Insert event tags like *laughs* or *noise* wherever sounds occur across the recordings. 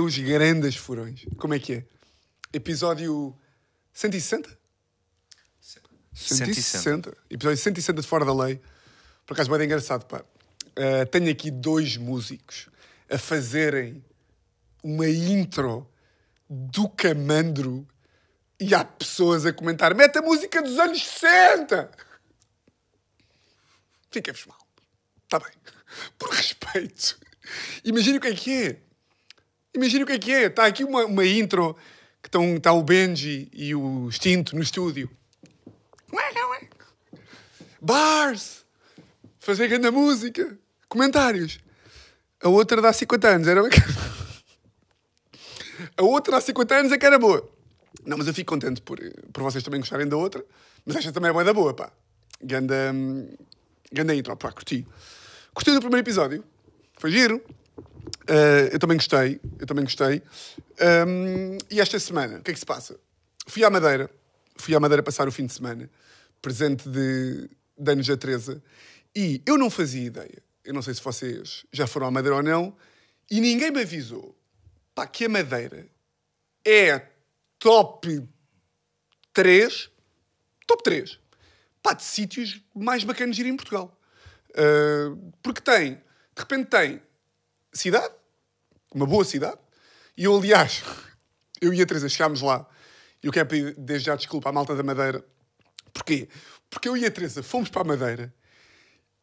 os grandes furões. Como é que é? Episódio 160? 160. Episódio 160 de Fora da Lei. Por acaso, bem engraçado, pá. Uh, tenho aqui dois músicos a fazerem uma intro do Camandro e há pessoas a comentar: mete a música dos anos 60! Fica-vos mal. Está bem. Por respeito. Imagina o que é que é. Imagina o que é que é. Está aqui uma, uma intro que estão, está o Benji e o Extinto no estúdio. Bars! Fazer grande música. Comentários. A outra dá 50 anos, era. A outra há 50 anos é que era boa. Não, mas eu fico contente por, por vocês também gostarem da outra. Mas esta também é boa da boa, pá. Ganda, ganda intro, pá, curti. Curti do primeiro episódio. Foi giro. Uh, eu também gostei. Eu também gostei. Um, e esta semana, o que é que se passa? Fui à Madeira. Fui à Madeira passar o fim de semana. Presente de, de anos da Teresa. E eu não fazia ideia. Eu não sei se vocês já foram à Madeira ou não. E ninguém me avisou pá, que a Madeira é top 3, top 3, pá, de sítios mais bacanas de ir em Portugal. Uh, porque tem, de repente tem cidade, uma boa cidade, e eu, aliás, *laughs* eu e a Teresa chegámos lá, e eu quero pedir desde já desculpa à malta da Madeira. Porquê? Porque eu e a Teresa fomos para a Madeira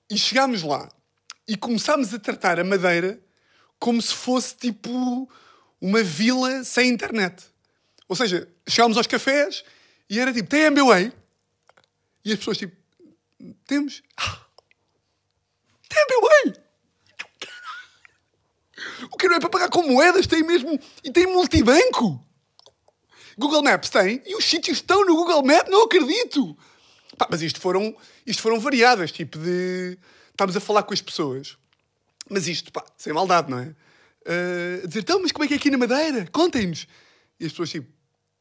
e chegámos lá e começámos a tratar a Madeira como se fosse tipo uma vila sem internet. Ou seja, chegámos aos cafés e era tipo, tem MBWay? E as pessoas tipo, temos. Ah, tem MBWay? O que não é para pagar com moedas? Tem mesmo. E tem multibanco. Google Maps tem. E os sítios estão no Google Maps, não acredito. Pá, mas isto foram, isto foram variadas, tipo de. Estamos a falar com as pessoas. Mas isto, pá, sem maldade, não é? uh, a dizer: então, mas como é que é aqui na Madeira? Contem-nos. E as pessoas, tipo,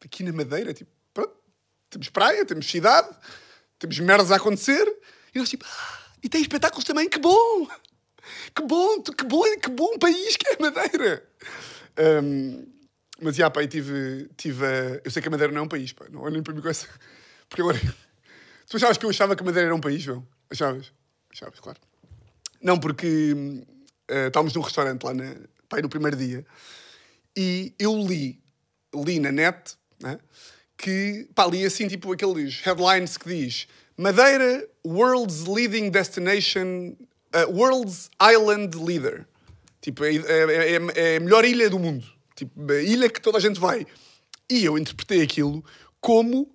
aqui na Madeira, tipo, pronto, temos praia, temos cidade, temos merdas a acontecer. E nós, tipo, ah, e tem espetáculos também, que bom! Que bom, que bom, que bom país que é a Madeira! Um, mas, já, pá, tive, tive a... Eu sei que a Madeira não é um país, pá, não olhem para mim com essa... Porque agora... Tu achavas que eu achava que a Madeira era um país, João? Achavas? Achavas, claro. Não, porque uh, estávamos num restaurante lá na, pai, no primeiro dia. E eu li, li na net, né, que, pá, li assim, tipo, aqueles headlines que diz Madeira, world's leading destination, uh, world's island leader. Tipo, é, é, é, é, a melhor ilha do mundo. Tipo, a ilha que toda a gente vai. E eu interpretei aquilo como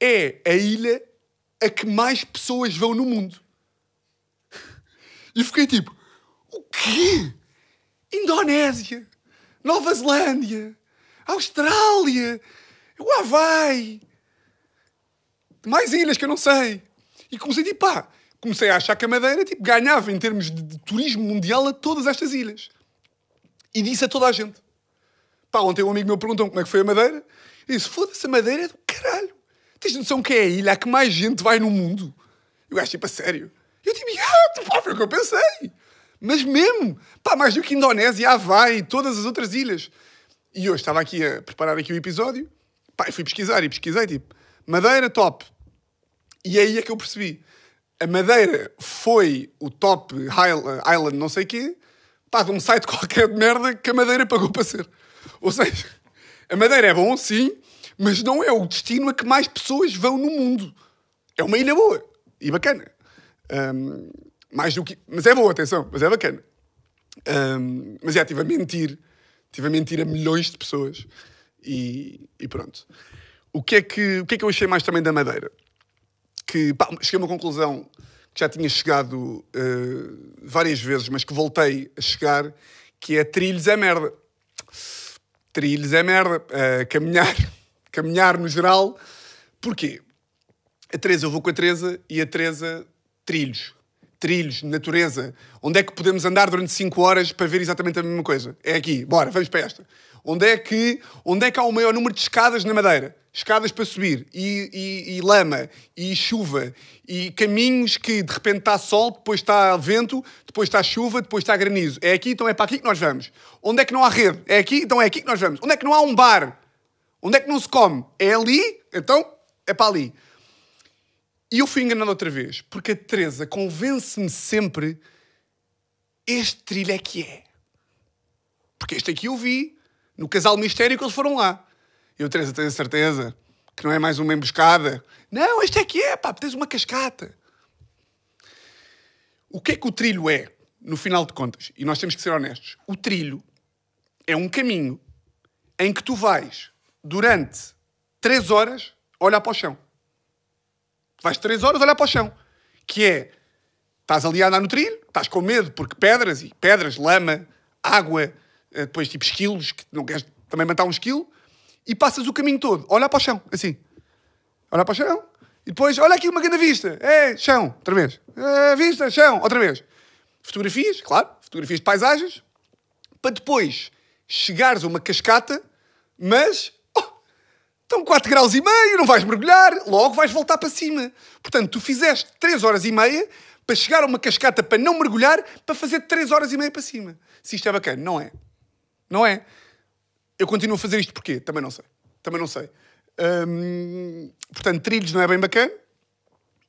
é a ilha a que mais pessoas vão no mundo. E fiquei tipo, o quê? Indonésia, Nova Zelândia, Austrália, o Havaí, mais ilhas que eu não sei. E comecei tipo, pá, comecei a achar que a Madeira tipo, ganhava em termos de, de turismo mundial a todas estas ilhas. E disse a toda a gente. Pá, ontem um amigo meu perguntou como é que foi a Madeira. E disse, foda-se, a Madeira é do caralho. Tens noção que é a ilha a que mais gente vai no mundo? Eu acho tipo, a sério. Eu tipo, ah, pá, foi o que eu pensei. Mas mesmo, pá, mais do que Indonésia, Havaí, todas as outras ilhas. E hoje estava aqui a preparar aqui o episódio, pá, fui pesquisar e pesquisei, tipo, Madeira top. E aí é que eu percebi. A Madeira foi o top island não sei quê, pá, de um site *laughs* qualquer de merda que a Madeira pagou para ser. Ou seja, a Madeira é bom, sim, mas não é o destino a que mais pessoas vão no mundo. É uma ilha boa e bacana. Um, mais do que. Mas é boa, atenção, mas é bacana. Um, mas é, estive a mentir. Estive a mentir a milhões de pessoas. E, e, pronto. O que, é que, o que é que eu achei mais também da Madeira? Que pá, cheguei a uma conclusão que já tinha chegado uh, várias vezes, mas que voltei a chegar, que é trilhos é merda. Trilhos é merda. Uh, caminhar, *laughs* caminhar no geral. Porquê? A Teresa, eu vou com a Teresa e a Teresa, trilhos trilhos, natureza. Onde é que podemos andar durante 5 horas para ver exatamente a mesma coisa? É aqui, bora, vamos para esta. Onde é que, onde é que há o maior número de escadas na Madeira? Escadas para subir, e, e, e lama, e chuva, e caminhos que de repente está sol, depois está vento, depois está chuva, depois está granizo. É aqui, então é para aqui que nós vamos. Onde é que não há rede? É aqui, então é aqui que nós vamos. Onde é que não há um bar? Onde é que não se come? É ali, então é para ali. E eu fui enganado outra vez, porque a Teresa convence-me sempre este trilho é que é. Porque este aqui eu vi, no Casal Mistério, que eles foram lá. Eu, Teresa, tenho certeza que não é mais uma emboscada. Não, este é que é, pá, tens uma cascata. O que é que o trilho é, no final de contas? E nós temos que ser honestos. O trilho é um caminho em que tu vais, durante três horas, olhar para o chão. Vais três horas olhar para o chão. Que é, estás ali a andar no trilho, estás com medo, porque pedras e pedras, lama, água, depois tipo esquilos, que não queres também matar um esquilo, e passas o caminho todo, olha para o chão, assim. Olha para o chão, e depois, olha aqui uma grande vista, é, chão, outra vez. É, vista, chão, outra vez. Fotografias, claro, fotografias de paisagens, para depois chegares a uma cascata, mas oh, estão 4 graus e meio, não vais mergulhar, logo vais voltar para cima. Portanto, tu fizeste 3 horas e meia para chegar a uma cascata para não mergulhar, para fazer 3 horas e meia para cima. Se isto é bacana, não é? Não é? Eu continuo a fazer isto porquê? Também não sei. Também não sei. Hum, portanto, trilhos não é bem bacana.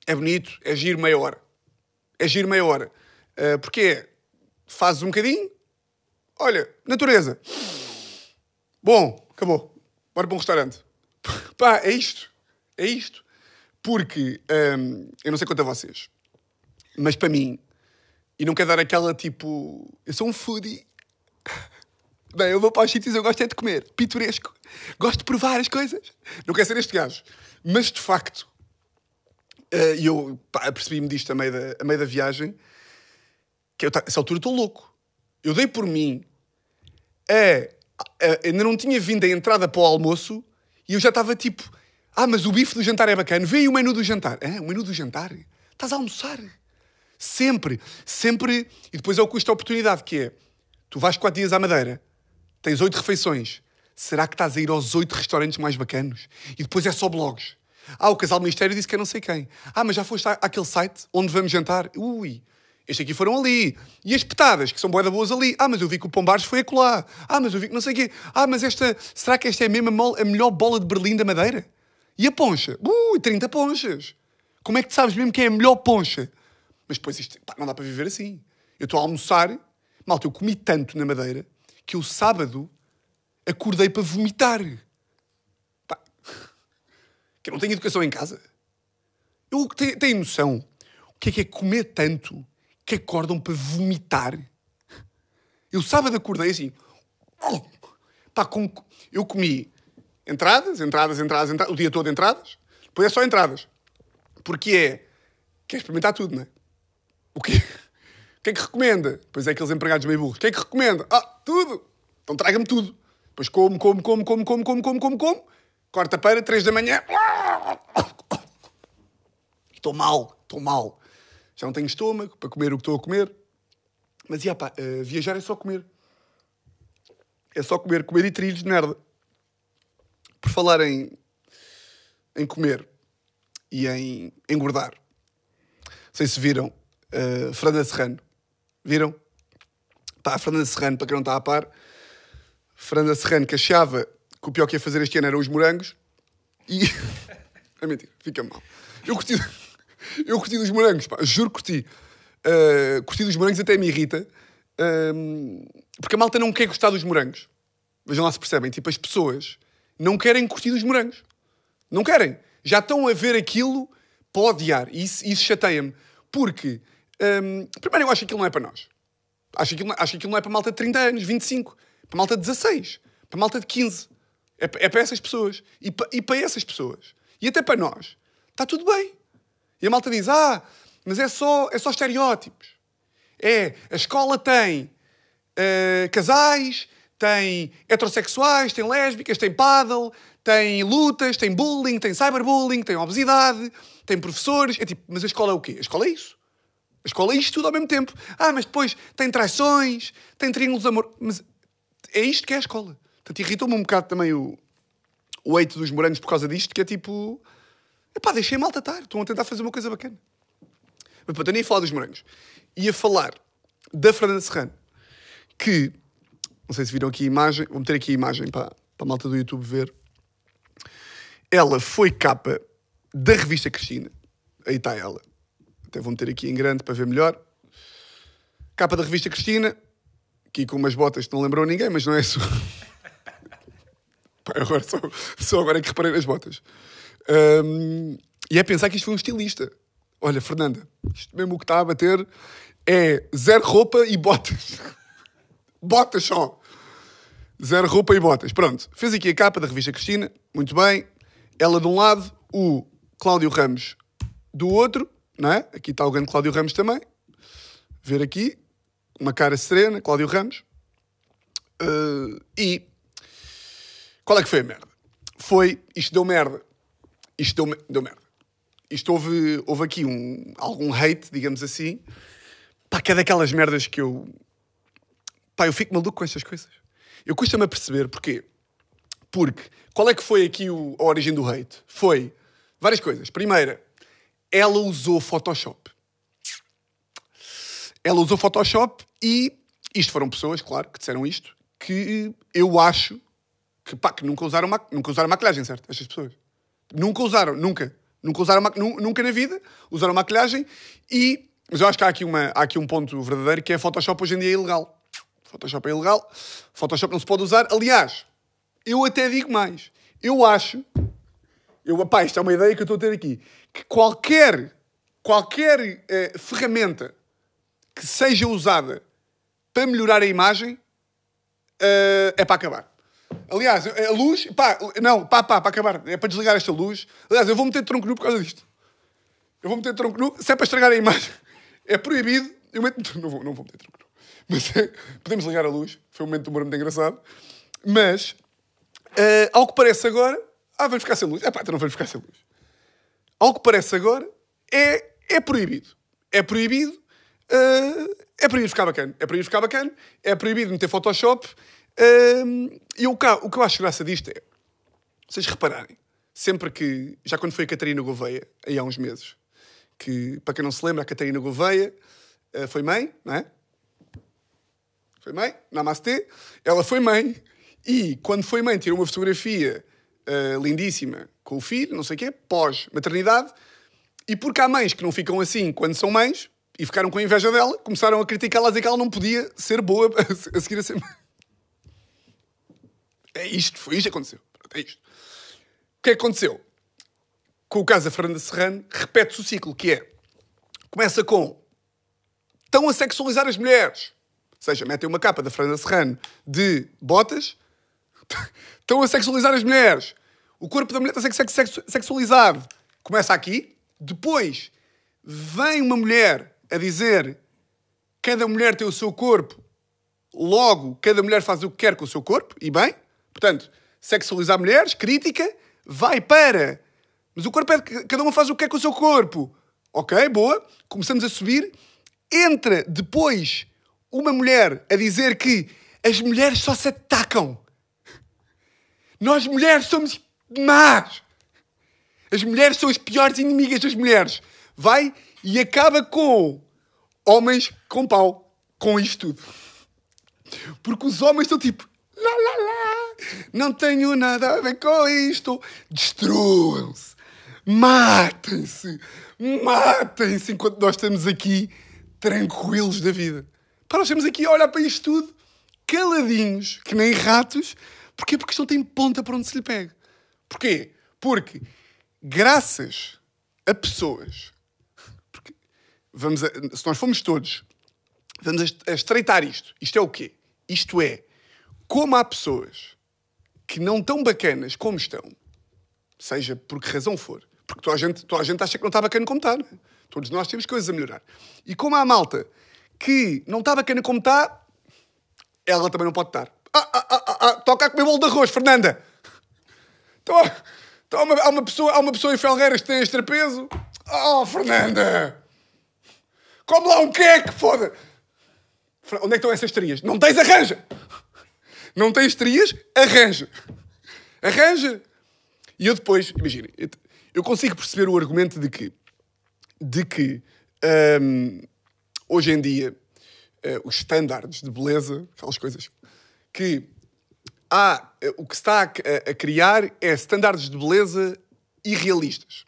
É bonito, é giro meia hora. É giro meia hora. Uh, porque é, fazes um bocadinho, olha, natureza. Bom, acabou. Bora para um restaurante. *laughs* Pá, é isto. É isto. Porque, hum, eu não sei quanto a vocês, mas para mim, e não quero dar aquela tipo. Eu sou um foodie. Bem, eu vou para os sítios, eu gosto é de comer. Pitoresco. Gosto de provar as coisas. Não quero ser este gajo. Mas, de facto, eh, e eu percebi-me disto a meio, da, a meio da viagem, que eu, essa altura estou louco. Eu dei por mim, a, ainda não tinha vindo a entrada para o almoço e eu já estava tipo, ah, mas o bife do jantar é bacana. Aí o menu do jantar. Ah, o menu do jantar? Estás a almoçar? Sempre, sempre. E depois é o custo da oportunidade, que é, tu vais quatro dias à Madeira, tens oito refeições. Será que estás a ir aos oito restaurantes mais bacanos? E depois é só blogs. Ah, o casal Ministério disse que é não sei quem. Ah, mas já foste àquele site onde vamos jantar? Ui, este aqui foram ali. E as petadas, que são boeda boas ali. Ah, mas eu vi que o Pombares foi acolá. Ah, mas eu vi que não sei o quê. Ah, mas esta... Será que esta é a, a melhor bola de Berlim da Madeira? E a poncha? Ui, 30 ponchas. Como é que tu sabes mesmo que é a melhor poncha? Mas depois isto... Pá, não dá para viver assim. Eu estou a almoçar... Malta, eu comi tanto na Madeira que eu sábado acordei para vomitar. Pá, que eu não tenho educação em casa. Eu tenho, tenho noção o que é que é comer tanto que acordam para vomitar. Eu sábado acordei assim. Pá, com, eu comi entradas, entradas, entradas, entradas, o dia todo entradas. Depois é só entradas. Porque é. Quer experimentar tudo, não é? O quê? O que é que recomenda? Pois é aqueles empregados meio burros. O que é que recomenda? Ah, tudo! Então traga-me tudo. Depois como, como, como, como, como, como, como, como, como. Quarta-feira, três da manhã. Estou mal, estou mal. Já não tenho estômago para comer o que estou a comer. Mas, ia pá, uh, viajar é só comer. É só comer, comer e trilhos de merda. Por falar em, em comer e em engordar. Não sei se viram uh, Fernanda Serrano. Viram? Pá, Fernanda Serrano, para quem não está a par, Fernanda Serrano que achava que o pior que ia fazer este ano eram os morangos e. *laughs* é mentira, fica mal. Eu curti, eu curti dos morangos, pá, juro que curti. Uh, curti dos morangos até me irrita. Uh, porque a malta não quer gostar dos morangos. Vejam lá se percebem. Tipo, as pessoas não querem curtir dos morangos. Não querem. Já estão a ver aquilo para odiar. E isso, isso chateia-me. Porque, um, primeiro, eu acho que aquilo não é para nós. Acho que, aquilo, acho que aquilo não é para malta de 30 anos, 25. Para malta de 16. Para malta de 15. É, é para essas pessoas. E para, e para essas pessoas. E até para nós. Está tudo bem. E a malta diz: Ah, mas é só, é só estereótipos. É, a escola tem uh, casais, tem heterossexuais, tem lésbicas, tem paddle, tem lutas, tem bullying, tem cyberbullying, tem obesidade, tem professores. É tipo, mas a escola é o quê? A escola é isso. A escola é isto tudo ao mesmo tempo. Ah, mas depois tem traições, tem triângulos amor. Mas é isto que é a escola. Portanto, irritou-me um bocado também o, o hate dos morangos por causa disto, que é tipo... Epá, deixei malta estar. Estão a tentar fazer uma coisa bacana. Mas pronto, eu nem ia falar dos morangos. Ia falar da Fernanda Serrano, que... Não sei se viram aqui a imagem. Vou meter aqui a imagem para, para a malta do YouTube ver. Ela foi capa da revista Cristina. Aí está ela. Até vou meter aqui em grande para ver melhor. Capa da revista Cristina. Aqui com umas botas que não lembrou ninguém, mas não é isso. *laughs* Agora só, só agora é que reparei nas botas. Hum, e é pensar que isto foi um estilista. Olha, Fernanda, isto mesmo o que está a bater é zero roupa e botas. *laughs* botas só. Zero roupa e botas. Pronto, fez aqui a capa da revista Cristina. Muito bem. Ela de um lado, o Cláudio Ramos do outro, não é? Aqui está o grande Cláudio Ramos também. Ver aqui, uma cara serena, Cláudio Ramos. Uh, e qual é que foi a merda? Foi, isto deu merda. Isto deu, deu merda. Isto houve, houve aqui um, algum hate, digamos assim. Pá, que é daquelas merdas que eu. Pá, eu fico maluco com estas coisas. Eu custa-me a perceber porquê. Porque qual é que foi aqui o, a origem do hate? Foi várias coisas. Primeira, ela usou Photoshop. Ela usou Photoshop e isto foram pessoas, claro, que disseram isto, que eu acho que, pá, que nunca, usaram nunca usaram maquilhagem, certo? Estas pessoas. Nunca usaram, nunca. Nunca usaram nunca na vida, usaram maquilhagem e. Mas eu acho que há aqui, uma, há aqui um ponto verdadeiro que é Photoshop hoje em dia é ilegal. Photoshop é ilegal, Photoshop não se pode usar. Aliás, eu até digo mais. Eu acho, eu, pá, isto é uma ideia que eu estou a ter aqui, que qualquer, qualquer eh, ferramenta que seja usada para melhorar a imagem uh, é para acabar. Aliás, a luz, pá, não, pá, pá, para acabar, é para desligar esta luz. Aliás, eu vou meter tronco nu por causa disto. Eu vou meter tronco nu, se é para estragar a imagem, *laughs* é proibido. Eu meto, *laughs* não, vou, não vou meter tronco nu. Mas é, *laughs* podemos ligar a luz, foi um momento de humor muito engraçado. Mas, uh, ao que parece agora, ah, vamos ficar sem luz. É pá, então não vamos ficar sem luz. Ao que parece agora, é, é proibido. É proibido. Uh, é proibido ficar bacana. É proibido ficar bacana. É proibido meter Photoshop. Uh, e o, o que eu acho graça disto é, vocês repararem, sempre que, já quando foi a Catarina Gouveia, aí há uns meses, que, para quem não se lembra, a Catarina Gouveia uh, foi mãe, não é? Foi mãe, namastê. Ela foi mãe e, quando foi mãe, tirou uma fotografia uh, lindíssima com o filho, não sei o quê, pós-maternidade. E porque há mães que não ficam assim quando são mães e ficaram com inveja dela, começaram a criticá-la, a dizer que ela não podia ser boa *laughs* a seguir a ser mãe. É isto, foi isto que aconteceu. É isto. O que é que aconteceu? Com o caso da Fernanda Serrano, repete-se o ciclo, que é... Começa com... Estão a sexualizar as mulheres. Ou seja, metem uma capa da Fernanda Serrano de botas *laughs* Estão a sexualizar as mulheres. O corpo da mulher está a ser sexualizado. Começa aqui. Depois vem uma mulher a dizer cada mulher tem o seu corpo, logo cada mulher faz o que quer com o seu corpo, e bem. Portanto, sexualizar mulheres, crítica, vai para. Mas o corpo é de cada uma faz o que quer com o seu corpo. Ok, boa. Começamos a subir. Entra depois uma mulher a dizer que as mulheres só se atacam. Nós mulheres somos más. As mulheres são as piores inimigas das mulheres. Vai e acaba com homens com pau. Com isto tudo. Porque os homens estão tipo. Lá, lá, lá. Não tenho nada a ver com isto. Destruam-se. Matem-se. Matem-se enquanto nós estamos aqui tranquilos da vida. Para nós estamos aqui a olhar para isto tudo, caladinhos, que nem ratos, Porquê? Porque isto não tem ponta para onde se lhe pega. Porquê? Porque, graças a pessoas, vamos a, se nós formos todos, vamos a estreitar isto. Isto é o quê? Isto é, como há pessoas que não tão bacanas como estão, seja por que razão for, porque toda a gente, toda a gente acha que não está bacana como está, não é? Todos nós temos coisas a melhorar. E como há malta que não está bacana como está, ela também não pode estar. Ah, ah, ah, toca a comer bolo de arroz, Fernanda. Então, então há, uma, há, uma pessoa, há uma pessoa em Felgueiras que tem extrapeso. Oh, Fernanda. Come lá um queque, foda. Onde é que estão essas trias? Não tens arranja. Não tens estrias? Arranja. Arranja. E eu depois, imaginem, eu- eu consigo perceber o argumento de que, de que hum, hoje em dia eh, os estándares de beleza, aquelas coisas, que há, eh, o que está a, a- a criar é estándares de beleza irrealistas.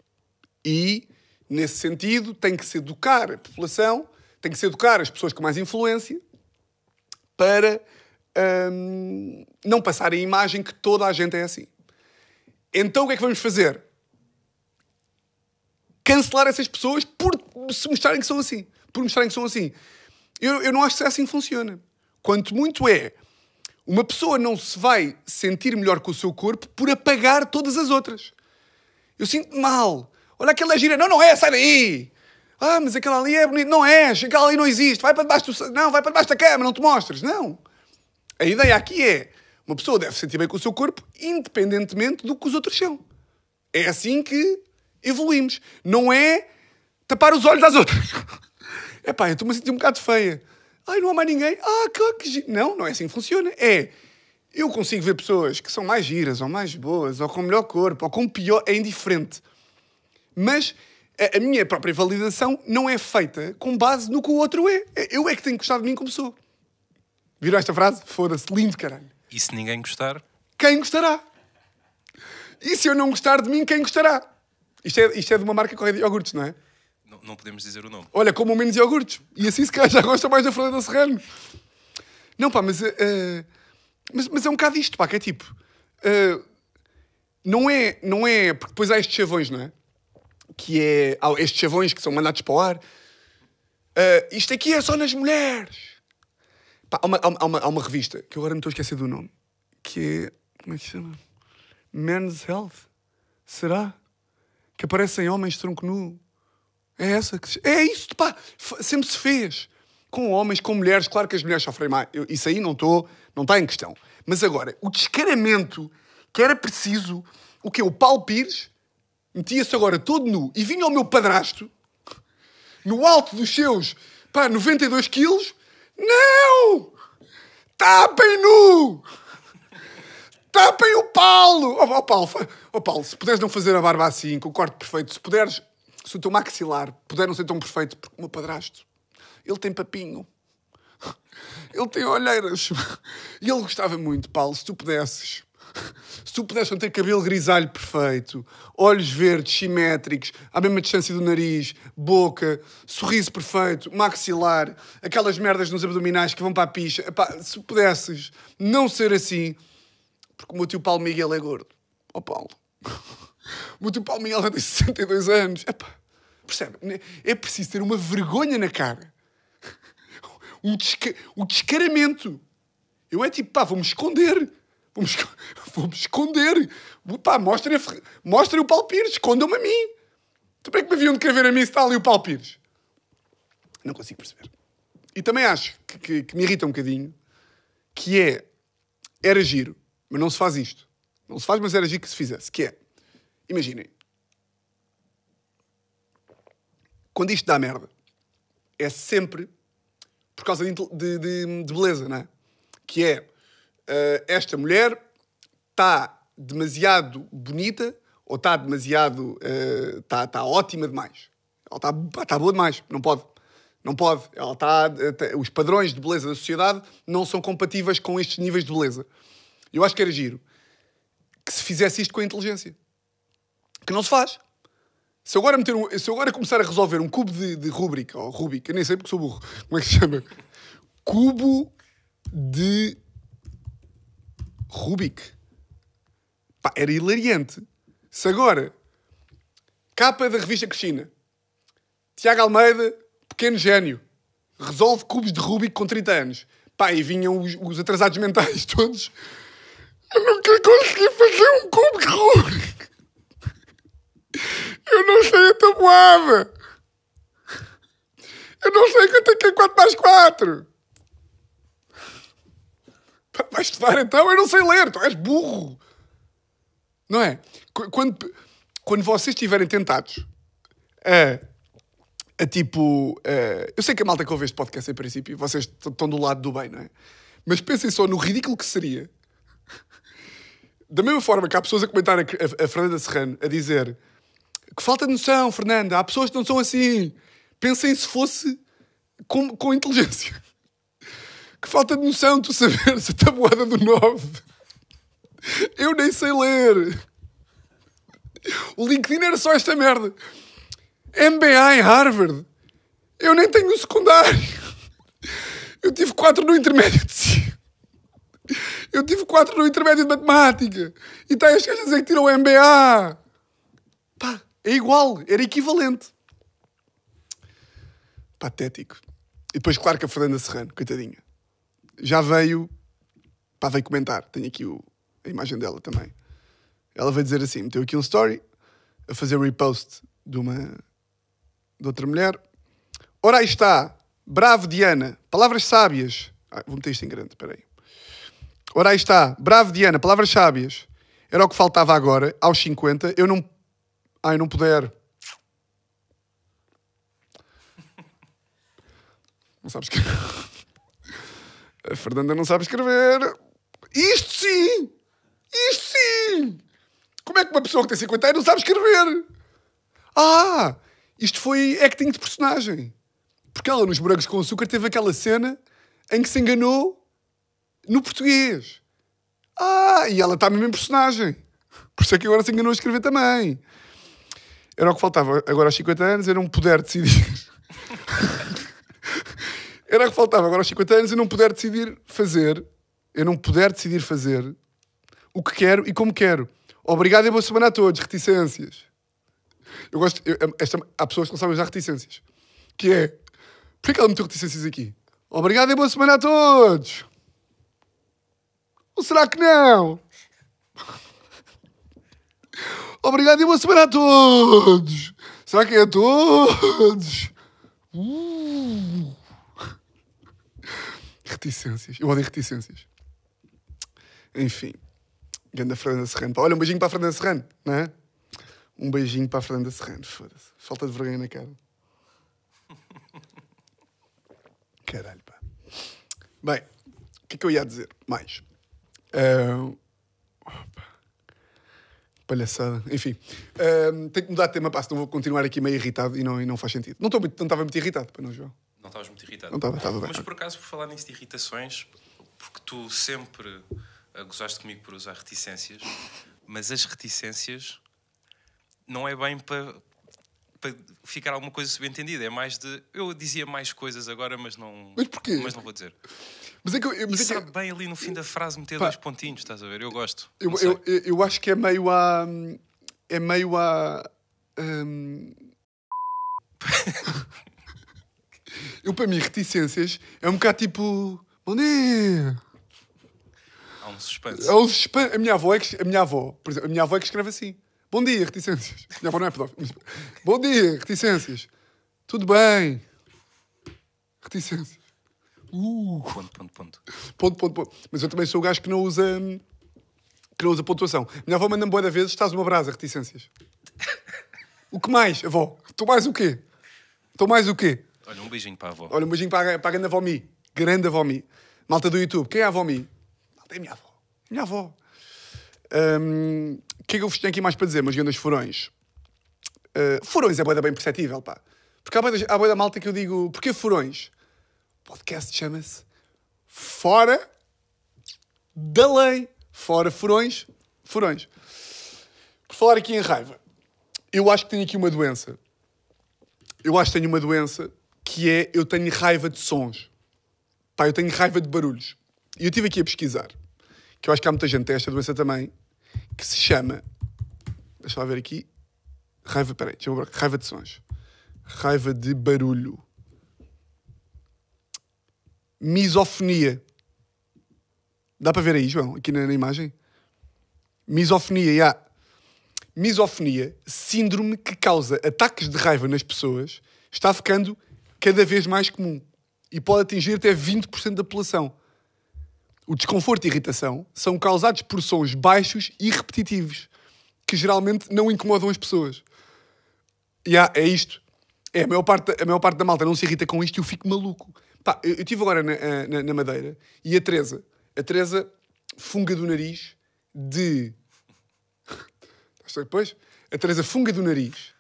E, nesse sentido, tem que se educar a população, tem que se educar as pessoas com mais influência para hum, não passar a imagem que toda a gente é assim. Então o que é que vamos fazer? Cancelar essas pessoas por se mostrarem que são assim. Por mostrarem que são assim. Eu, eu não acho que assim funciona. Quanto muito é, uma pessoa não se vai sentir melhor com o seu corpo por apagar todas as outras. Eu sinto mal. Olha aquela gira. Não, não é, sai daí. Ah, mas aquela ali é bonita. Não é, aquela ali não existe. Vai para debaixo do... Não, vai para debaixo da cama, não te mostres. Não. A ideia aqui é, uma pessoa deve se sentir bem com o seu corpo, independentemente do que os outros são. É assim que evoluímos. Não é tapar os olhos às outras. *laughs* É eu estou-me a sentir um bocado feia. Ai, não há mais ninguém. Ah, que, que gi-". Não, não é assim que funciona. É, eu consigo ver pessoas que são mais giras, ou mais boas, ou com melhor corpo, ou com pior, é indiferente. Mas a, a minha própria validação não é feita com base no que o outro é. Eu é que tenho que gostar de mim como sou. Viram esta frase? Foda-se, lindo caralho. E se ninguém gostar, Quem gostará? E se eu não gostar de mim, quem gostará? Isto é, isto é de uma marca correia de iogurtes, não é? Não, não podemos dizer o nome. Olha, como menos iogurtes. E assim se calhar já gosta mais da Fernanda Serrano. Não, pá, mas, eh, mas, mas é um bocado isto, pá, que é tipo... eh, não é, não é... Porque depois há estes chavões, não é? Que é... Há estes chavões que são mandados para o ar. Eh, isto aqui é só nas mulheres. Pá, há uma, há, uma, há uma- revista, que eu agora não estou a esquecer do nome, que é... Como é que se chama? Men's Health. Será? Que aparecem homens tronco nu. É essa que se- É isso, pá. Sempre se fez. Com homens, com mulheres. Claro que as mulheres sofrem mais. Eu- isso aí não estou... Não está em questão. Mas agora, o descaramento que era preciso... O quê? O Paulo Pires metia-se agora todo nu e vinha ao meu padrasto no alto dos seus, pá, 92 quilos. Não! Tapem nu! Tapem o Paulo! Ó ó, Paulo, fa- ó, Paulo, se puderes não fazer a barba assim, com o corte perfeito, se puderes, se o teu maxilar puder não ser tão perfeito, porque o meu padrasto, ele tem papinho. Ele tem olheiras. E ele gostava muito, Paulo, se tu pudesses. Se tu pudesses não ter cabelo grisalho perfeito, olhos verdes, simétricos, à mesma distância do nariz, boca, sorriso perfeito, maxilar, aquelas merdas nos abdominais que vão para a picha. Epá, se pudesses não ser assim, porque o meu tio Paulo Miguel é gordo. Ó Paulo. O meu tio Paulo Miguel já tem 62 anos. Epá, percebe? É preciso ter uma vergonha na cara. Um, desca descaramento. Eu é tipo, pá, vou-me esconder. Vou-me *laughs* vou-me esconder. Pá, mostrem, mostrem o Paulo Pires, escondam-me a mim. Tu bem que me haviam de querer ver a mim se está ali o Paulo Pires. Não consigo perceber. E também acho que, que- que me irrita um bocadinho, que é, era giro, mas não se faz isto. Não se faz, mas era giro que se fizesse. Que é, imaginem, quando isto dá merda, é sempre por causa de, de- de- de beleza, não é? Que é, eh, esta mulher está demasiado bonita ou está demasiado, está está ótima demais. Ela está está boa demais, não pode. Não pode. Ela está, eh, os padrões de beleza da sociedade não são compatíveis com estes níveis de beleza. Eu acho que era giro que se fizesse isto com a inteligência. Que não se faz. Se eu agora, meter um, se eu agora começar a resolver um cubo de, de Rubik, ou Rubik, eu nem sei porque sou burro, como é que se chama? Cubo de Rubik. Pá, era hilariante. Se agora, capa da revista Cristina, Tiago Almeida, pequeno gênio, resolve cubos de Rubik com 30 anos. Pá, e vinham os, os atrasados mentais *laughs* todos. Eu nunca consegui fazer um cubo de Rubik. Eu não sei a tabuada. Eu não sei quanto é que é 4 mais 4. Vai estudar então? Eu não sei ler. Tu és burro. Não é? Qu- Quando, quando vocês estiverem tentados a, a tipo. a- eu sei que a malta que ouve este podcast em princípio, vocês estão do lado do bem, não é? Mas pensem só no ridículo que seria Da mesma forma que há pessoas a comentar a, a Fernanda Serrano a dizer que falta de noção, Fernanda, há pessoas que não são assim. Pensem se fosse com, com inteligência. *laughs* Que falta de noção tu saberes a tabuada do 9. Eu nem sei ler. O LinkedIn era só esta merda. MBA em Harvard. Eu nem tenho o secundário. Eu tive 4 no intermédio de si. Eu tive 4 no intermédio de matemática. E está as gajas a dizer que tiram o MBA. Pá, é igual, era equivalente. Patético. E depois, claro que a Fernanda Serrano, coitadinha, já veio, pá, veio comentar. Tenho aqui o, a imagem dela também. Ela veio dizer assim: meteu aqui um story a fazer repost de uma de outra mulher. Ora aí está, bravo Diana, palavras sábias. Ah, vou meter isto em grande, espera aí. Ora aí está, bravo Diana, palavras sábias. Era o que faltava agora, aos 50. Eu não. Ai, não puder. Não sabes escrever. A Fernanda não sabe escrever. Isto sim! Isto sim! Como é que uma pessoa que tem 50 anos não sabe escrever? Ah! Isto foi acting de personagem. Porque ela, nos Morangos com Açúcar, teve aquela cena em que se enganou no português. Ah! E ela está mesmo em personagem. Por isso é que agora se enganou a escrever também. Era o que faltava. Agora aos 50 anos, eu não puder decidir. *laughs* Era o que faltava. Agora aos 50 anos, eu não puder decidir fazer. Eu não puder decidir fazer o que quero e como quero. Obrigado e boa semana a todos. Reticências. Eu gosto. Eu, esta, há pessoas que não sabem usar reticências. Que é. Porquê que ela meteu reticências aqui? Obrigado e boa semana a todos. Ou será que não? Obrigado e boa semana a todos. Será que é a todos? Uh. Reticências. Eu odeio reticências. Enfim. Ganda Fernanda Serrano. Olha, um beijinho para a Fernanda Serrano, não é? Um beijinho para a Fernanda Serrano. Foda-se. Falta de vergonha na cara. Caralho, pá. Bem, o que é que eu ia dizer mais? Uh... Palhaçada. Enfim, uh, tenho que mudar de tema, pá, senão vou continuar aqui meio irritado e não, e não faz sentido. Não, estou não estava muito irritado, para não, João. Não estavas muito irritado. Não estava, estava bem. Mas por acaso, por falar nisso de irritações, porque tu sempre gozaste comigo por usar reticências, mas as reticências não é bem para, para ficar alguma coisa subentendida. É mais de. Eu dizia mais coisas agora, mas não. Mas porquê? Mas não vou dizer. Mas é que, eu- mas E é que- sabe bem ali no fim da frase meter Pá. dois pontinhos, estás a ver? Eu gosto. eu, eu, eu, eu acho que é meio a. É meio a. hum, *laughs* eu, para mim, reticências é um bocado tipo. Dia! Há um suspense. É um suspense. A minha avó é que. A minha avó, por exemplo, a minha avó é que escreve assim. Bom dia, reticências. Minha avó não é pedófila. mas- Bom dia, reticências. Tudo bem. Reticências. Uh. Ponto, ponto, ponto. Ponto, ponto, ponto. Mas eu também sou o gajo que não usa. que não usa pontuação. Minha avó manda-me boa da vez, estás uma brasa, reticências. O que mais, avó? Estou mais o quê? Estou mais o quê? Olha, um beijinho para a avó. Olha, um beijinho para a, para a grande avó Mi. Grande avó Mi. Malta do YouTube. Quem é a avó Mi? Malta, é minha avó. Minha avó. O que é que eu vos tenho aqui mais para dizer, meus grandes furões? Uh, furões é boeda bem perceptível, pá. Porque há boeda, há boeda malta que eu digo, porquê furões? O podcast chama-se Fora da Lei. Fora furões, furões. Por falar aqui em raiva, eu acho que tenho aqui uma doença. Eu acho que tenho uma doença que é eu tenho raiva de sons. Pá, eu tenho raiva de barulhos. E eu estive aqui a pesquisar, que eu acho que há muita gente que tem esta doença também, que se chama. Deixa lá ver aqui. Raiva, peraí, deixa eu ver. Raiva de sons. Raiva de barulho. Misofonia. Dá para ver aí, João, aqui na, na imagem? Misofonia, já. Misofonia, síndrome que causa ataques de raiva nas pessoas, está ficando cada vez mais comum e pode atingir até 20% da população. O desconforto e irritação são causados por sons baixos e repetitivos, que geralmente não incomodam as pessoas. E há- é isto. É, a, maior parte, a maior parte da malta não se irrita com isto e eu fico maluco. Pá, eu estive agora na, na- na Madeira e a Teresa, a Teresa, funga do nariz, de. Depois, a Teresa funga do nariz.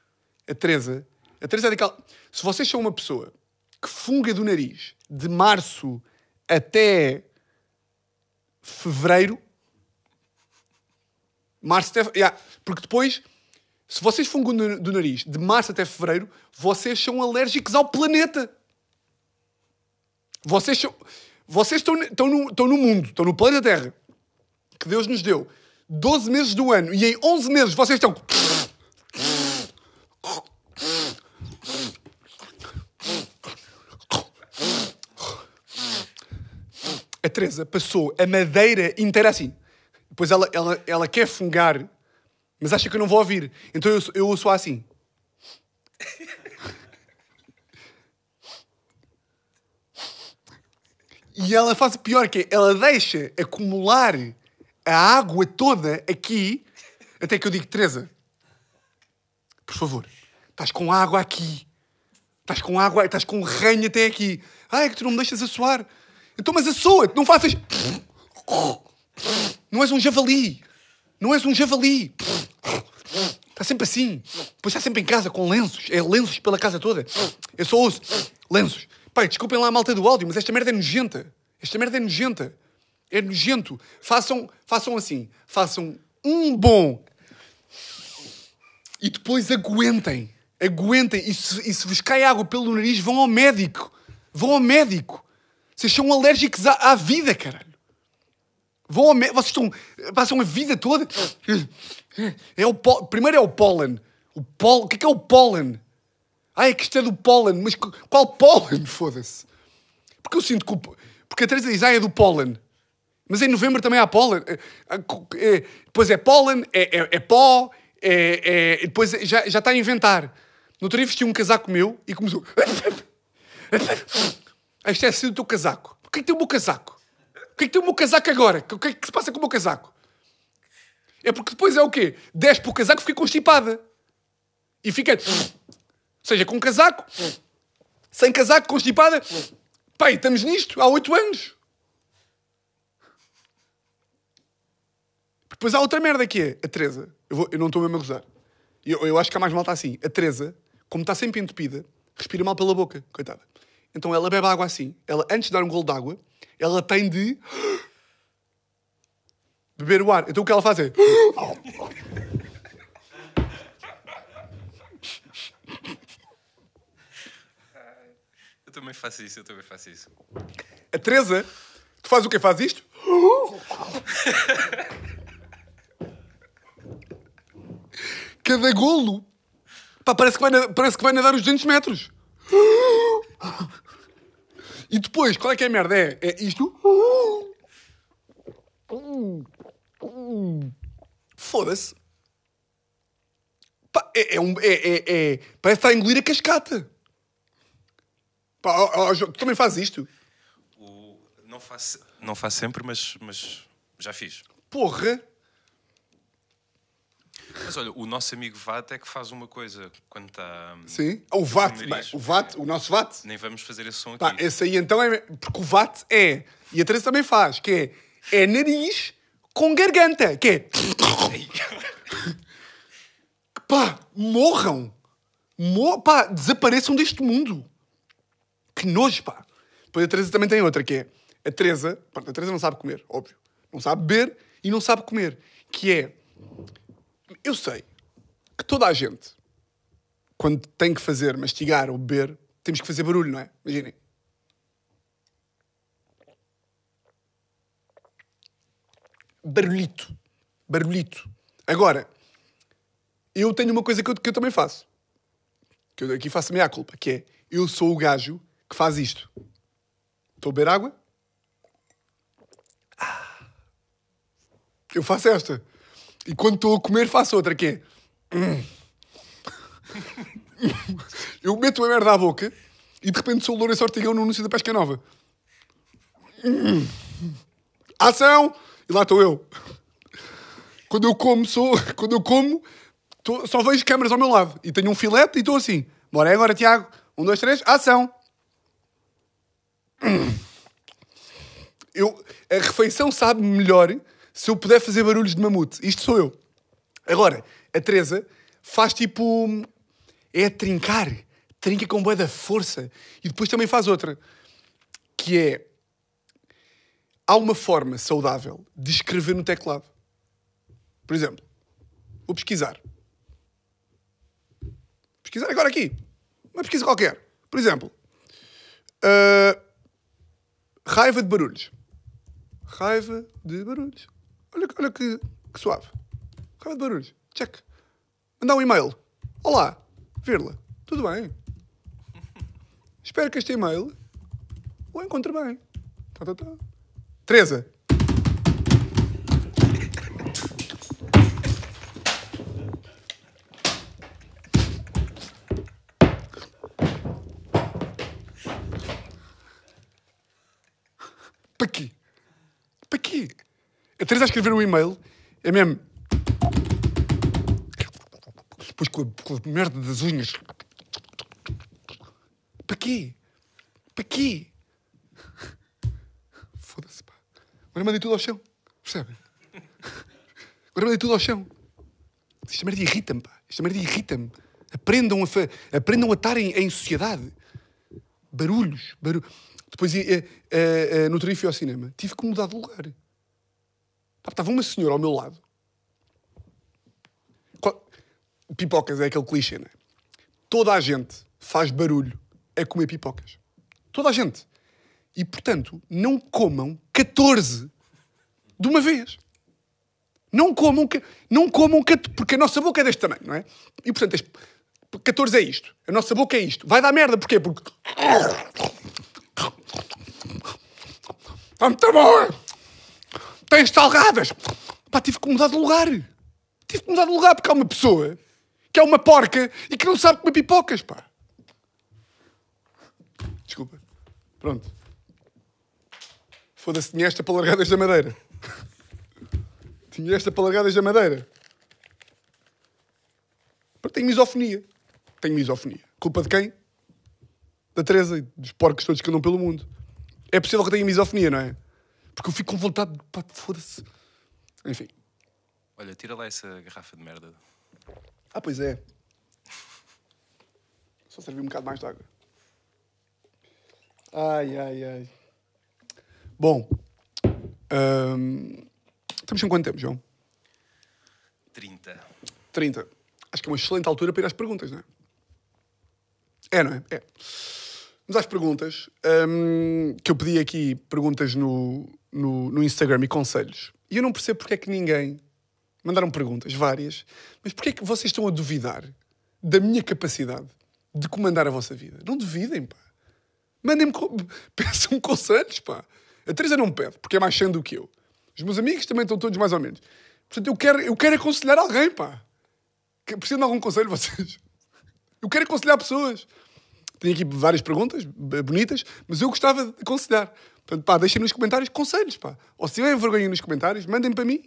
A Teresa. A Teresa é daquela. Se vocês são uma pessoa que funga do nariz de março até fevereiro. Março até. Yeah, porque depois, se vocês fungam do, do nariz de março até fevereiro, vocês são alérgicos ao planeta. Vocês, são, vocês estão, estão, no, estão no mundo, estão no planeta Terra, que Deus nos deu 12 meses do ano, e em 11 meses vocês estão. Teresa passou a madeira inteira assim. Depois ela, ela, ela quer fungar, mas acha que eu não vou ouvir. Então eu, eu ouço assim. E ela faz o pior, que é, ela deixa acumular a água toda aqui, até que eu digo, Teresa, por favor, estás com água aqui. Estás com água, estás com ranho até aqui. É que tu não me deixas assoar. Então, mas assoa-te, não faças... Não és um javali. Não és um javali. Está sempre assim. Depois está sempre em casa com lenços. É lenços pela casa toda. Eu só ouço lenços. Pai, desculpem lá a malta do áudio, mas esta merda é nojenta. Esta merda é nojenta. É nojento. Façam, façam assim. Façam um bom. E depois aguentem. Aguentem. E se, e se vos cai água pelo nariz, vão ao médico. Vão ao médico. Vocês são alérgicos à, à vida, caralho. Vão ao médico. Vocês estão, passam a vida toda. É o pó- Primeiro é o pólen. O, o que é, que é o pólen? Ah, é que isto é do pólen. Mas qu- qual pólen? *laughs* Foda-se. Porque eu sinto que. o- Porque a Teresa diz, ah, é do pólen. Mas em novembro também há pólen. É, é, depois é pólen, é, é, é pó, é, é- depois já, já está a inventar. No outro dia vesti um casaco meu e começou. *laughs* Isto é assim o teu casaco. O que é que tem o meu casaco? O que é que tem o meu casaco agora? O que é que se passa com o meu casaco? É porque depois é o quê? Desce para o casaco e fica constipada. E fica. Ou seja, com casaco, sem casaco, constipada. Pai, estamos nisto há oito anos. Depois há outra merda que é a Teresa. Eu, vou- eu não estou mesmo a gozar. Eu, eu acho que há mais malta assim. A Teresa, como está sempre entupida, respira mal pela boca, coitada. Então ela bebe água assim. Ela, antes de dar um golo de água, ela tem de beber o ar. Então o que ela faz é. Eu também faço isso, eu também faço isso. A Teresa, tu faz o quê? Faz isto? Cada golo pá, parece, que vai, parece que vai nadar os 200 metros. *gasps* E depois, qual é que é a merda? É, é isto. Foda-se. É, é um, é, é, é- parece estar a engolir a cascata. Pá, ó, ó, tu também fazes isto? O- não, faço, não faço sempre, mas, mas já fiz. Porra! Mas olha, o nosso amigo VAT é que faz uma coisa quando está. Sim. O VAT, bem, o VAT, o nosso VAT. Nem vamos fazer esse som aqui. Pá, esse aí então é. Porque o VAT é. E a Teresa também faz, que é. É nariz com garganta. Que é. *laughs* Pá, morram. Mor pá, desapareçam deste mundo. Que nojo, pá. Depois a Teresa também tem outra, que é. A Teresa. pronto, A Teresa não sabe comer, óbvio. Não sabe beber e não sabe comer. Que é. Eu sei que toda a gente quando tem que fazer mastigar ou beber, temos que fazer barulho, não é? Imaginem. Barulhito. Barulhito. Agora, eu tenho uma coisa que eu, que eu também faço. Que eu aqui faço a minha culpa, que é eu sou o gajo que faz isto. Estou a beber água. Ah. Eu faço esta. E quando estou a comer, faço outra, que é. *laughs* Eu meto a merda à boca e de repente sou o Lourenço Ortigão no anúncio da Pesca Nova. Hum. Ação! E lá estou eu. Quando eu como, sou. Quando eu como, tô- só vejo câmaras ao meu lado. E tenho um filete e estou assim. Bora é agora, Tiago. Um, dois, três, ação! Hum. Eu, a refeição sabe melhor se eu puder fazer barulhos de mamute. Isto sou eu. Agora, a Teresa faz tipo. É a trincar. Trinca com boa da força. E depois também faz outra. Que é. Há uma forma saudável de escrever no teclado. Por exemplo, vou pesquisar. Pesquisar agora aqui. Uma pesquisa qualquer. Por exemplo, uh, raiva de barulhos. Raiva de barulhos. Olha, olha que, que suave. Raiva de barulhos. Check. Mandar um e-mail. Olá, Virla. Tudo bem? Espero que este e-mail o encontre bem. Tá, tá, tá. Teresa. Para quê? Para quê? A Teresa a escrever um e-mail é mesmo. Depois com a, com a merda das unhas. Para quê? Para quê? Foda-se, pá. Agora mandei tudo ao chão. Percebem? Agora mandei tudo ao chão. Esta merda irrita-me, pá. Esta merda irrita-me. Aprendam a, fa- aprendam a em, sociedade. Barulhos. Depois, eh, eh, eh, no outro dia fui ao cinema. Tive que mudar de lugar. Pá, Estava uma senhora ao meu lado. Pipocas é aquele clichê, é? Toda a gente faz barulho a comer pipocas. Toda a gente. E, portanto, não comam 14 de uma vez. Não comam, não comam, porque a nossa boca é deste tamanho, não é? E, portanto, as- 14 é isto. A nossa boca é isto. Vai dar merda, porquê? Porque... Está muito bom! Tens salgadas! Pá, tive que mudar de lugar. Tive que mudar de lugar porque há uma pessoa que é uma porca e que não sabe comer pipocas, pá. Desculpa. Pronto. Foda-se, tinha esta para largadas da madeira. *laughs* tinha esta para largadas da madeira. Pronto, Tenho misofonia. Tenho misofonia. Culpa de quem? Da Teresa e dos porcos todos que andam pelo mundo. É possível que tenha misofonia, não é? Porque eu fico com vontade de. pá, foda-se. Enfim. Olha, tira lá essa garrafa de merda. Ah, pois é. Só servi um bocado mais de água. Ai, ai, ai. Bom. hum, estamos com quanto tempo, João? 30. 30. Acho que é uma excelente altura para ir às perguntas, não é? É, não é? É. Vamos às perguntas. hum, que eu pedi aqui perguntas no, no, no Instagram e conselhos. E eu não percebo porque é que ninguém. Mandaram perguntas, várias. Mas porque é que vocês estão a duvidar da minha capacidade de comandar a vossa vida? Não duvidem, pá. Mandem-me. *laughs* Peçam conselhos, pá. A Teresa não me pede, porque é mais chã do que eu. Os meus amigos também estão todos mais ou menos. Portanto, eu quero, eu quero aconselhar alguém, pá. Precisam de algum conselho, *laughs* vocês? Eu quero aconselhar pessoas. Tenho aqui várias perguntas bonitas, mas eu gostava de aconselhar. Portanto, pá, deixem nos comentários conselhos, pá. Ou se tiverem vergonha nos comentários, mandem para mim.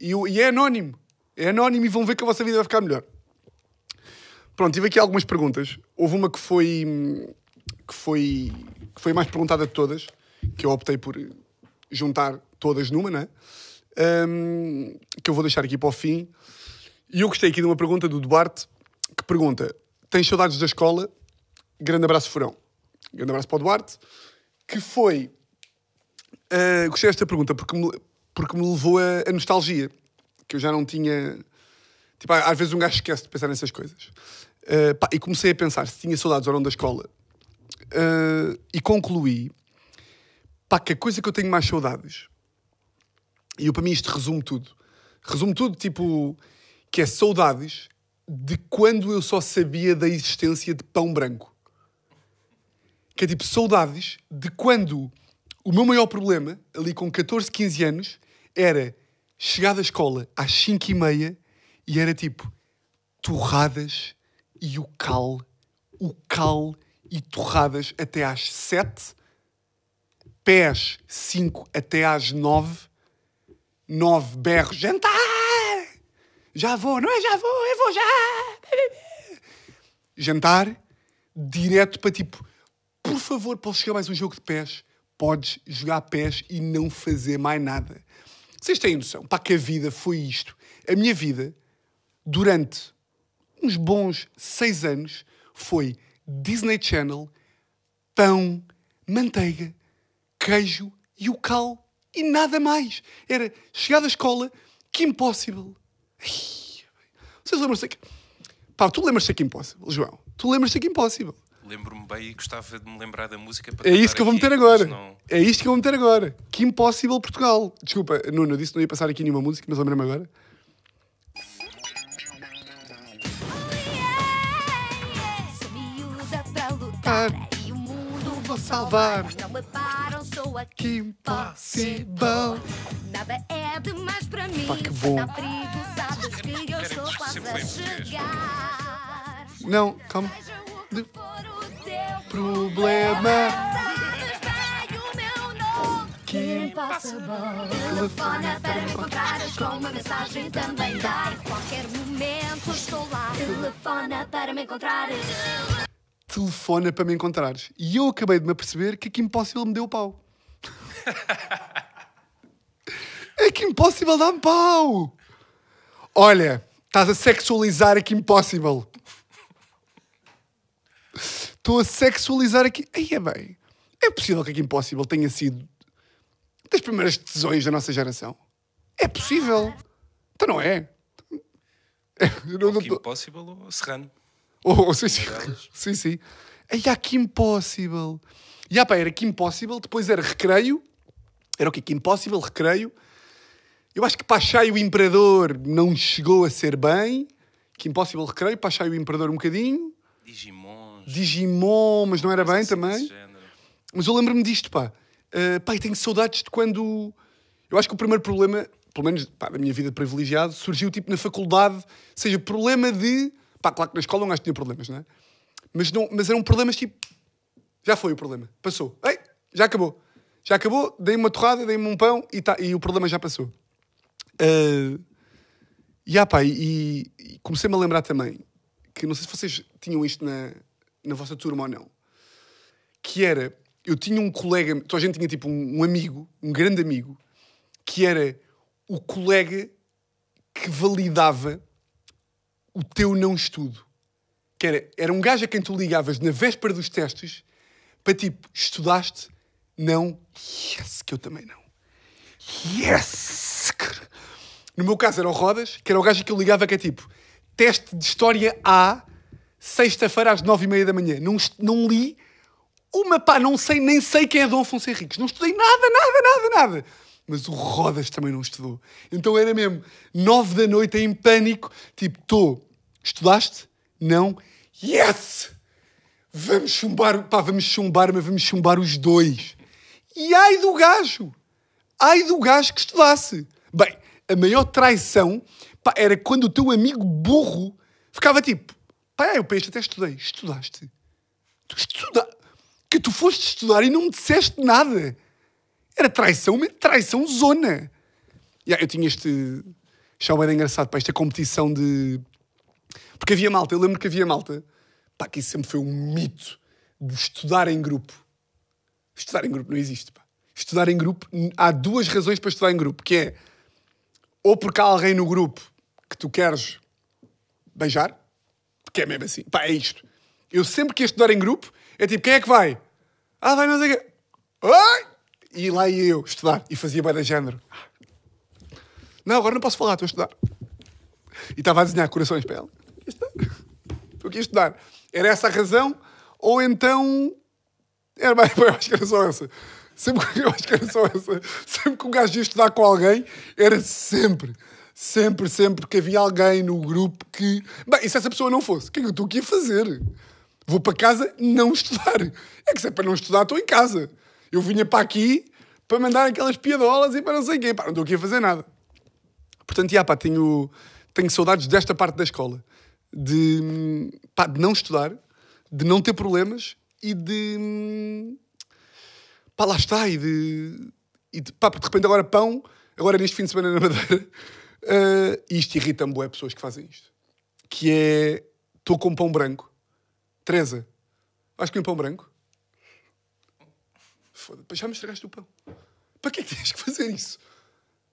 E, e é anónimo. É anónimo e vão ver que a vossa vida vai ficar melhor. Pronto, tive aqui algumas perguntas. Houve uma que foi que foi que foi mais perguntada de todas, que eu optei por juntar todas numa, né? Hum, que eu vou deixar aqui para o fim. E eu gostei aqui de uma pergunta do Duarte, que pergunta: Tens saudades da escola? Grande abraço, Furão. Grande abraço para o Duarte, que foi. ah, gostei desta pergunta porque me, porque me levou a, a nostalgia, que eu já não tinha. Tipo, às vezes um gajo esquece de pensar nessas coisas. Ah, pá, e comecei a pensar se tinha saudades ou não da escola. Ah, e concluí pá, que a coisa que eu tenho mais saudades, e eu, para mim isto resume tudo, resume tudo, tipo, que é saudades de quando eu só sabia da existência de pão branco. Que é tipo saudades de quando o meu maior problema, ali com 14, 15 anos, era chegar da escola às 5 e meia e era tipo torradas e o cal, o cal e torradas até às 7, pés 5 até às 9, 9 berros, jantar! Já vou, não é já vou, eu vou já! Jantar, direto para tipo, por favor, posso jogar mais um jogo de pés? Podes jogar pés e não fazer mais nada. Vocês têm noção, pá, que a vida foi isto. A minha vida, durante uns bons seis anos, foi Disney Channel, pão, manteiga, queijo e o cal e nada mais. Era chegar da escola, que impossível. Vocês lembram-se que... Pá, tu lembras-te aqui impossível, João? Tu lembras-te aqui impossível? Lembro-me bem e gostava de me lembrar da música para É isto que eu vou aqui, meter mas agora. não- É isto que eu vou meter agora. Que impossível Portugal. Desculpa, Nuno, eu disse que não ia passar aqui nenhuma música, mas lembrei-me agora. Sou miúda para lutar e o mundo vou salvar. salvar. Não me param, sou aqui. Impossível. Nada é demais para mim. Pá, que bom. Não, calma. Seja Problema. Que Impossible. Telefona para me encontrares com uma mensagem também dá. Em qualquer momento estou lá. Telefona para me encontrares. Telefona para me encontrares. E eu acabei de me aperceber que a Kim Possible me deu pau. *laughs* a Kim Possible dá-me pau. Olha, estás a sexualizar a Kim Possible. Estou a sexualizar aqui. Aí é bem. É possível que a Kim Possible tenha sido das primeiras decisões da nossa geração. É possível. Então não é. Eu não- Kim tô- Possible ou Serrano? Oh, oh, sim, sim. *laughs* sim, sim. Aí há Kim Possible. E ah, pá, era Kim Possible, depois era Recreio. Era o quê? Kim Possible, Recreio. Eu acho que Pachai o Imperador não chegou a ser bem. Kim Possible, Recreio. Pachai o Imperador um bocadinho. Digimons. Digimon, mas não era bem assim também. Mas eu lembro-me disto, pá. Uh, pá, e tenho saudades de quando. Eu acho que o primeiro problema, pelo menos pá, da minha vida de privilegiado, surgiu tipo na faculdade. Ou seja, problema de. Pá, claro que na escola um gajo tinha problemas, não é? Mas, não, mas eram problemas tipo. Já foi o problema. Passou. Ei, já acabou. Já acabou, dei-me uma torrada, dei-me um pão e, tá, e o problema já passou. Uh, e, ah, pá, e, e comecei-me a lembrar também que não sei se vocês tinham isto na, na vossa turma ou não que era, eu tinha um colega, toda a gente tinha tipo um, um amigo, um grande amigo, que era o colega que validava o teu não estudo. Que era, era um gajo a quem tu ligavas na véspera dos testes para tipo, estudaste? Não. Yes, que eu também não. Yes! No meu caso era o Rodas, que era o gajo que eu ligava que é tipo, teste de História A, sexta-feira às nove e meia da manhã. Não, não li uma pá, não sei, nem sei quem é Dom Afonso Henriques. Não estudei nada, nada, nada, nada. Mas o Rodas também não estudou. Então era mesmo nove da noite em pânico. Tipo, estou. Estudaste? Não? Yes! Vamos chumbar, pá, vamos chumbar, mas vamos chumbar os dois. E ai do gajo! Ai do gajo que estudasse. Bem, a maior traição pá, era quando o teu amigo burro ficava tipo: pá, eu para este até estudei. Estudaste? Tu estuda... Que tu foste estudar e não me disseste nada. Era traição, traição zona. Yeah, eu tinha este. Show era engraçado para esta competição de. Porque havia malta, eu lembro que havia malta. Pá, que isso sempre foi um mito de estudar em grupo. Estudar em grupo não existe, pá. Estudar em grupo, há duas razões para estudar em grupo, que é ou porque há alguém no grupo que tu queres beijar, porque é mesmo assim, pá, é isto. Eu sempre que ia estudar em grupo, é tipo, quem é que vai? Ah, vai sei o quê. Ai! E lá ia eu estudar, e fazia bem de género. Não, agora não posso falar, estou a estudar. E estava a desenhar corações para ela. Estou aqui a estudar. Era essa a razão? Ou então. Era bem, *laughs* eu acho que era só essa. Sempre que eu acho que era só essa. Sempre que um gajo ia estudar com alguém, era sempre, sempre, sempre que havia alguém no grupo que. Bem, e se essa pessoa não fosse? O que é que eu estou aqui a fazer? Vou para casa não estudar. É que se é para não estudar, estou em casa. Eu vinha para aqui para mandar aquelas piadolas e para não sei quê. Pá, não estou aqui a fazer nada. Portanto, já, pá, tenho, tenho saudades desta parte da escola. De, pá, de não estudar, de não ter problemas e de. Pá, lá está. E de. E de pá, de repente agora pão, agora neste fim de semana na Madeira. E isto irrita-me, bué, pessoas que fazem isto. Que é. Estou com pão branco. Teresa, vais comer pão branco? Foda-se, já me estragaste o pão. Para que é que tens que fazer isso?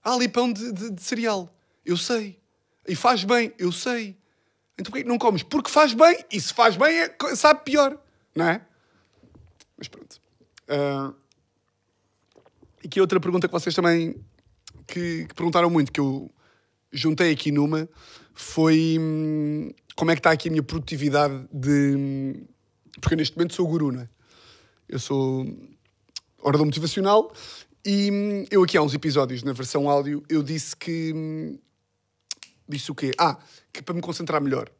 Há ali pão de, de- de cereal. Eu sei. E faz bem. Eu sei. Então porquê que não comes? Porque faz bem. E se faz bem, é, sabe pior. Não é? Mas pronto. Ah, e aqui outra pergunta que vocês também que, que perguntaram muito, que eu juntei aqui numa, foi hum, como é que está aqui a minha produtividade de... hum, Porque eu neste momento sou guru, não é? Eu sou orador motivacional e hum, eu aqui há uns episódios, na versão áudio, eu disse que... Disse o quê? Ah, que para me concentrar melhor,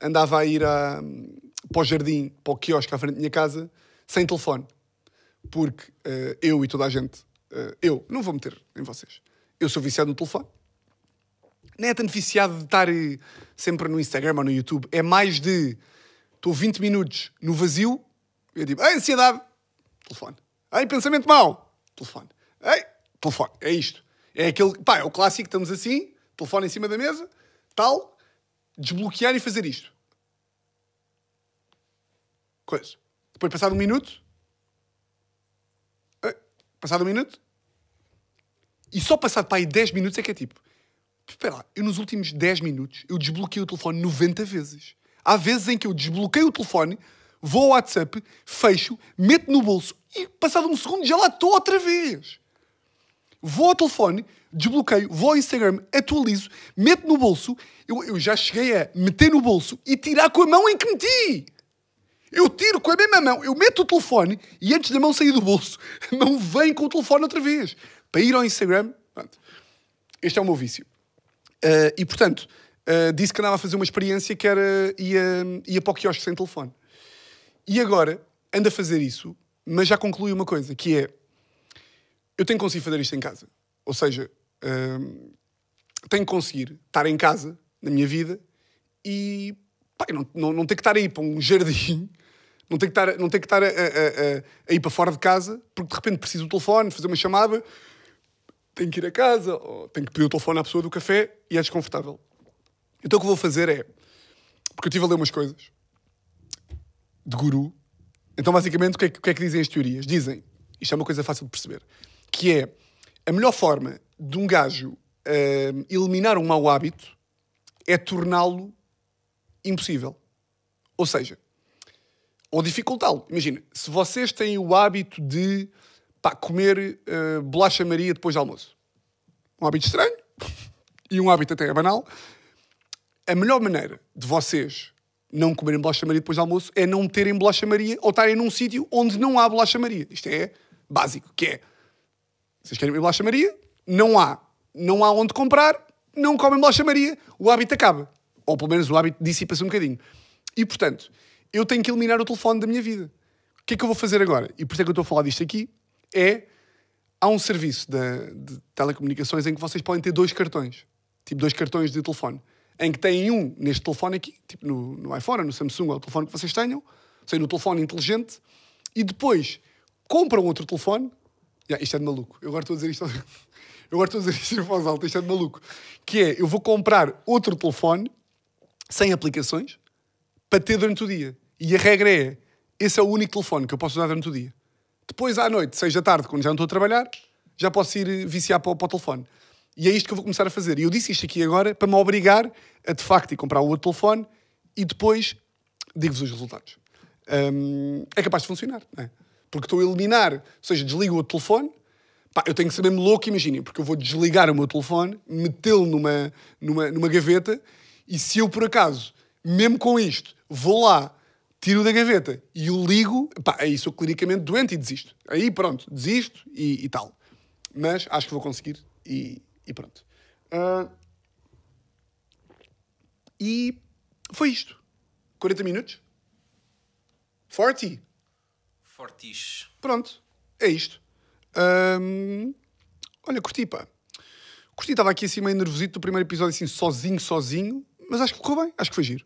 andava a ir a, para o jardim, para o quiosque à frente da minha casa, sem telefone porque eh, eu e toda a gente, eh, eu não vou meter em vocês, eu sou viciado no telefone. Não é viciado de estar eh, sempre no Instagram ou no YouTube, é mais de estou 20 minutos no vazio, eu digo, ansiedade, telefone. Ei, pensamento mau, telefone. Ei, telefone. É isto. É aquele, pá, é o clássico, estamos assim, telefone em cima da mesa, tal, desbloquear e fazer isto. Coisa. Depois, passado um minuto, passado um minuto, e só passado para aí 10 minutos é que é tipo, espera lá, eu nos últimos 10 minutos eu desbloqueei o telefone 90 vezes. Há vezes em que eu desbloqueio o telefone, vou ao WhatsApp, fecho, meto no bolso e passado um segundo já lá estou outra vez. Vou ao telefone, desbloqueio, vou ao Instagram, atualizo, meto no bolso, eu, eu já cheguei a meter no bolso e tirar com a mão em que meti. Eu tiro com a mesma mão, eu meto o telefone e antes da mão sair do bolso, *laughs* não vem com o telefone outra vez. Para ir ao Instagram, pronto. Este é o meu vício. Ah, e portanto, ah, disse que andava a fazer uma experiência que era ia, ia para o quiosque sem telefone. E agora ando a fazer isso, mas já concluí uma coisa, que é eu tenho que conseguir fazer isto em casa. Ou seja, hum, tenho que conseguir estar em casa, na minha vida, e não, não, não ter que estar aí para um jardim, *laughs* não ter que estar, não ter que estar a, a- a- a ir para fora de casa, porque de repente preciso do telefone, fazer uma chamada, tenho que ir a casa, ou tenho que pedir o telefone à pessoa do café, e é desconfortável. Então o que vou fazer é, porque eu estive a ler umas coisas de guru, então basicamente o que é que, que, é que dizem as teorias? Dizem, isto é uma coisa fácil de perceber, que é a melhor forma de um gajo hum, eliminar um mau hábito é torná-lo impossível. Ou seja, ou dificultá-lo. Imagina, se vocês têm o hábito de pá, comer eh, bolacha Maria depois do almoço. Um hábito estranho e um hábito até banal. A melhor maneira de vocês não comerem bolacha Maria depois do almoço é não terem bolacha Maria ou estarem num sítio onde não há bolacha Maria. Isto é básico, que é vocês querem comer bolacha Maria? Não há. Não há onde comprar, não comem bolacha Maria, o hábito acaba. Ou pelo menos o hábito dissipa-se um bocadinho. E portanto, eu tenho que eliminar o telefone da minha vida. O que é que eu vou fazer agora? E por isso é que eu estou a falar disto aqui. É. Há um serviço de, de telecomunicações em que vocês podem ter dois cartões. Tipo, dois cartões de telefone. Em que têm um neste telefone aqui, tipo no, no iPhone, no Samsung, ou o telefone que vocês tenham, ou seja, no telefone inteligente, e depois compram outro telefone. Ya, isto é de maluco. Eu agora estou a dizer isto. *laughs* Eu agora estou a dizer isto em voz alta, isto é de maluco. Que é, eu vou comprar outro telefone sem aplicações para ter durante o dia. E a regra é: esse é o único telefone que eu posso usar durante o dia. Depois, à noite, seis da tarde, quando já não estou a trabalhar, já posso ir viciar para, o- para o telefone. E é isto que eu vou começar a fazer. E eu disse isto aqui agora para me obrigar a, de facto, ir comprar o outro telefone e depois digo-vos os resultados. Hum, é capaz de funcionar, não é? Porque estou a eliminar, ou seja, desligo o outro telefone, Pá, eu tenho que ser mesmo louco, imaginem, porque eu vou desligar o meu telefone, metê-lo numa, numa, numa gaveta, e se eu por acaso, mesmo com isto, vou lá, tiro da gaveta e o ligo, pá, aí sou clinicamente doente e desisto. Aí pronto, desisto e, e tal. Mas acho que vou conseguir e, e pronto. Ah, e foi isto. 40 minutos. 40. Fortiche. Pronto, é isto. Olha, curti, pá. Curti, estava aqui assim meio nervosito do primeiro episódio, assim, sozinho, sozinho, mas acho que correu bem, acho que foi giro.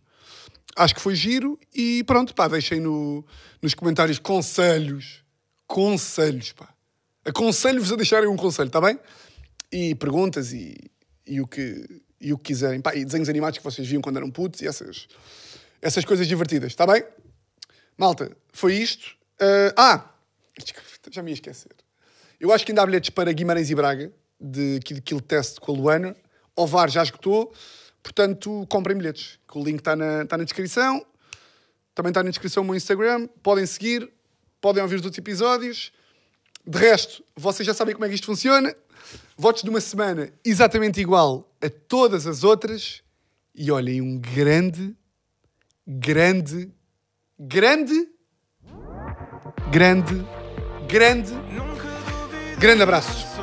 Acho que foi giro e pronto, pá, deixem no, nos comentários conselhos. Conselhos, pá. Aconselho-vos a deixarem um conselho, está bem? E perguntas e, e, o que, e o que quiserem. Pá, e desenhos animados que vocês viam quando eram putos e essas, essas coisas divertidas, está bem? Malta, foi isto. Ah, ah, já me ia esquecer. Eu acho que ainda há bilhetes para Guimarães e Braga. de Kid Kill Test com a Luana. O VAR já esgotou, portanto, comprem bilhetes. que O link está na, está na descrição. Também está na descrição o meu Instagram. Podem seguir, podem ouvir os outros episódios. De resto, vocês já sabem como é que isto funciona. Votos de uma semana exatamente igual a todas as outras. E olhem, um grande, grande, grande, grande, grande, grande abraço.